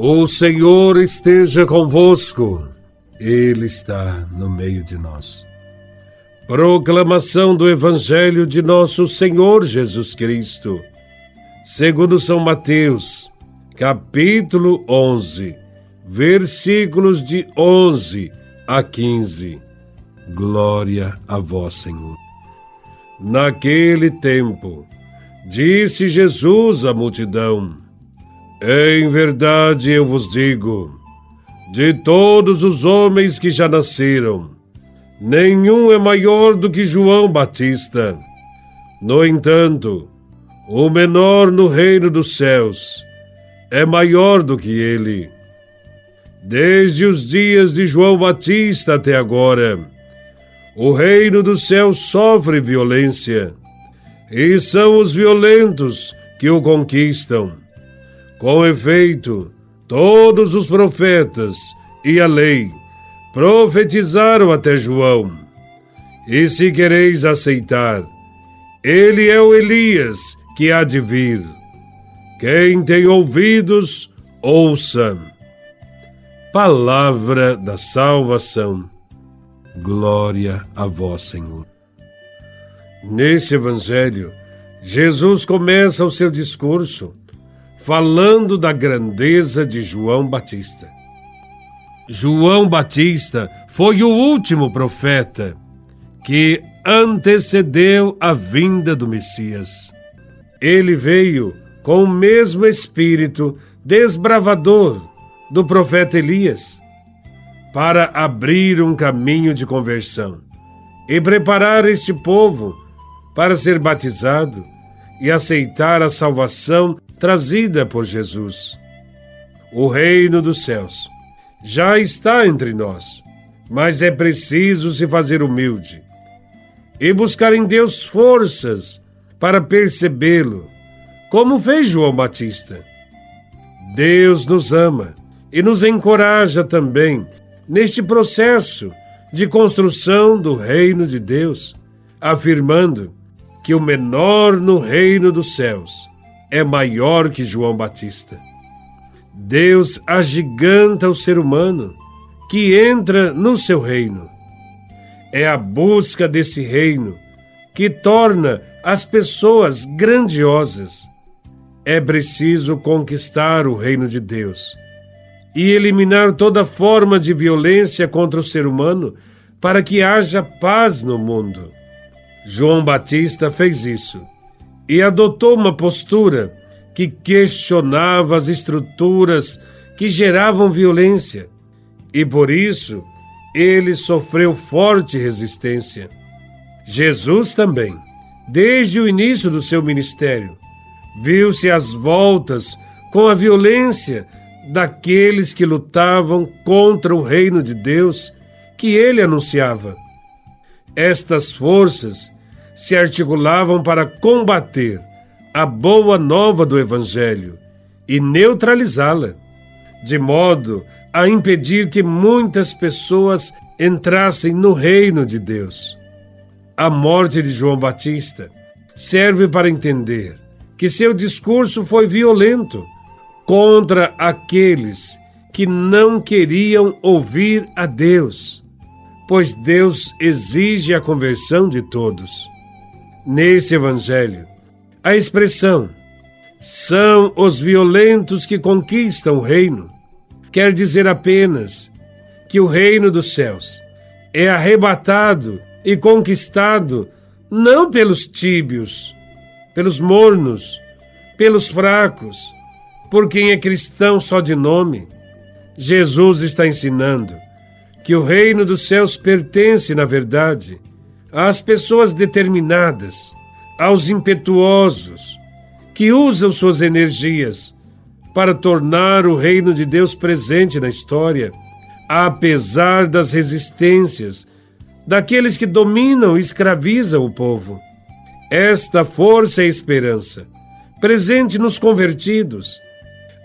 O Senhor esteja convosco, Ele está no meio de nós. Proclamação do Evangelho de Nosso Senhor Jesus Cristo, segundo São Mateus, capítulo 11, versículos de 11 a 15. Glória a Vós, Senhor. Naquele tempo, disse Jesus à multidão: em verdade eu vos digo: de todos os homens que já nasceram, nenhum é maior do que João Batista. No entanto, o menor no reino dos céus é maior do que ele. Desde os dias de João Batista até agora, o reino dos céus sofre violência, e são os violentos que o conquistam. Com efeito, todos os profetas e a lei profetizaram até João. E se quereis aceitar, ele é o Elias que há de vir. Quem tem ouvidos, ouça. Palavra da salvação. Glória a vós, Senhor. Nesse evangelho, Jesus começa o seu discurso falando da grandeza de João Batista. João Batista foi o último profeta que antecedeu a vinda do Messias. Ele veio com o mesmo espírito desbravador do profeta Elias para abrir um caminho de conversão e preparar este povo para ser batizado e aceitar a salvação trazida por Jesus. O reino dos céus já está entre nós, mas é preciso se fazer humilde e buscar em Deus forças para percebê-lo, como fez João Batista. Deus nos ama e nos encoraja também neste processo de construção do reino de Deus, afirmando que o menor no reino dos céus é maior que João Batista. Deus agiganta o ser humano que entra no seu reino. É a busca desse reino que torna as pessoas grandiosas. É preciso conquistar o reino de Deus e eliminar toda forma de violência contra o ser humano para que haja paz no mundo. João Batista fez isso e adotou uma postura que questionava as estruturas que geravam violência, e por isso ele sofreu forte resistência. Jesus também, desde o início do seu ministério, viu-se às voltas com a violência daqueles que lutavam contra o reino de Deus que ele anunciava. Estas forças se articulavam para combater a boa nova do Evangelho e neutralizá-la, de modo a impedir que muitas pessoas entrassem no reino de Deus. A morte de João Batista serve para entender que seu discurso foi violento contra aqueles que não queriam ouvir a Deus, pois Deus exige a conversão de todos. Nesse evangelho, a expressão são os violentos que conquistam o reino quer dizer apenas que o reino dos céus é arrebatado e conquistado não pelos tíbios, pelos mornos, pelos fracos, por quem é cristão só de nome. Jesus está ensinando que o reino dos céus pertence, na verdade, às pessoas determinadas, aos impetuosos, que usam suas energias para tornar o reino de Deus presente na história, apesar das resistências daqueles que dominam e escravizam o povo. Esta força e esperança, presente nos convertidos,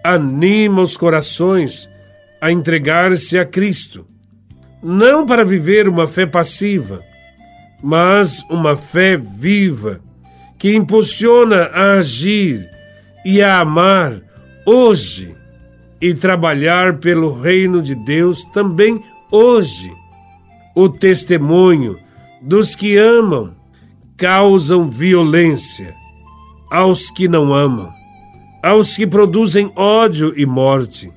anima os corações a entregar-se a Cristo, não para viver uma fé passiva, mas uma fé viva que impulsiona a agir e a amar hoje e trabalhar pelo reino de Deus também hoje. O testemunho dos que amam causam violência aos que não amam, aos que produzem ódio e morte.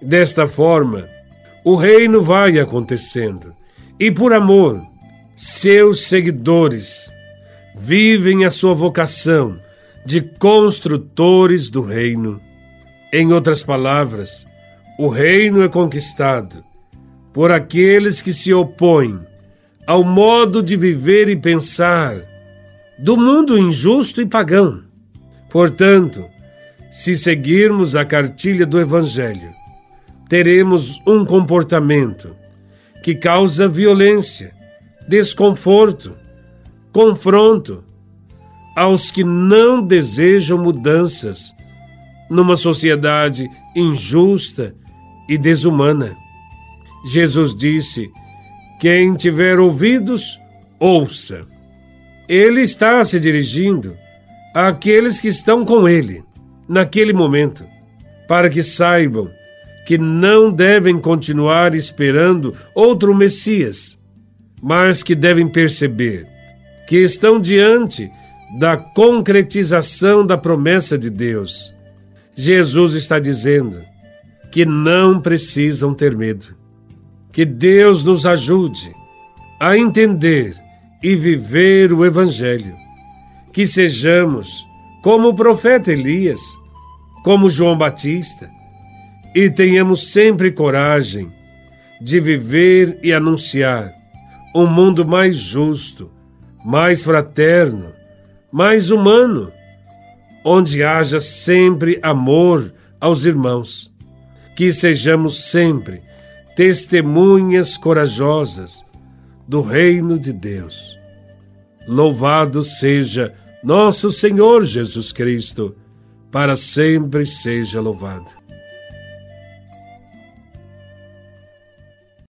Desta forma, o reino vai acontecendo e, por amor, seus seguidores vivem a sua vocação de construtores do reino. Em outras palavras, o reino é conquistado por aqueles que se opõem ao modo de viver e pensar do mundo injusto e pagão. Portanto, se seguirmos a cartilha do Evangelho, teremos um comportamento que causa violência, desconforto, confronto aos que não desejam mudanças numa sociedade injusta e desumana. Jesus disse: Quem tiver ouvidos, ouça. Ele está se dirigindo àqueles que estão com ele naquele momento, para que saibam que não devem continuar esperando outro Messias, mas que devem perceber que estão diante da concretização da promessa de Deus. Jesus está dizendo que não precisam ter medo. Que Deus nos ajude a entender e viver o Evangelho. Que sejamos como o profeta Elias, como João Batista, e tenhamos sempre coragem de viver e anunciar um mundo mais justo, mais fraterno, mais humano, onde haja sempre amor aos irmãos. Que sejamos sempre testemunhas corajosas do reino de Deus. Louvado seja nosso Senhor Jesus Cristo, para sempre seja louvado.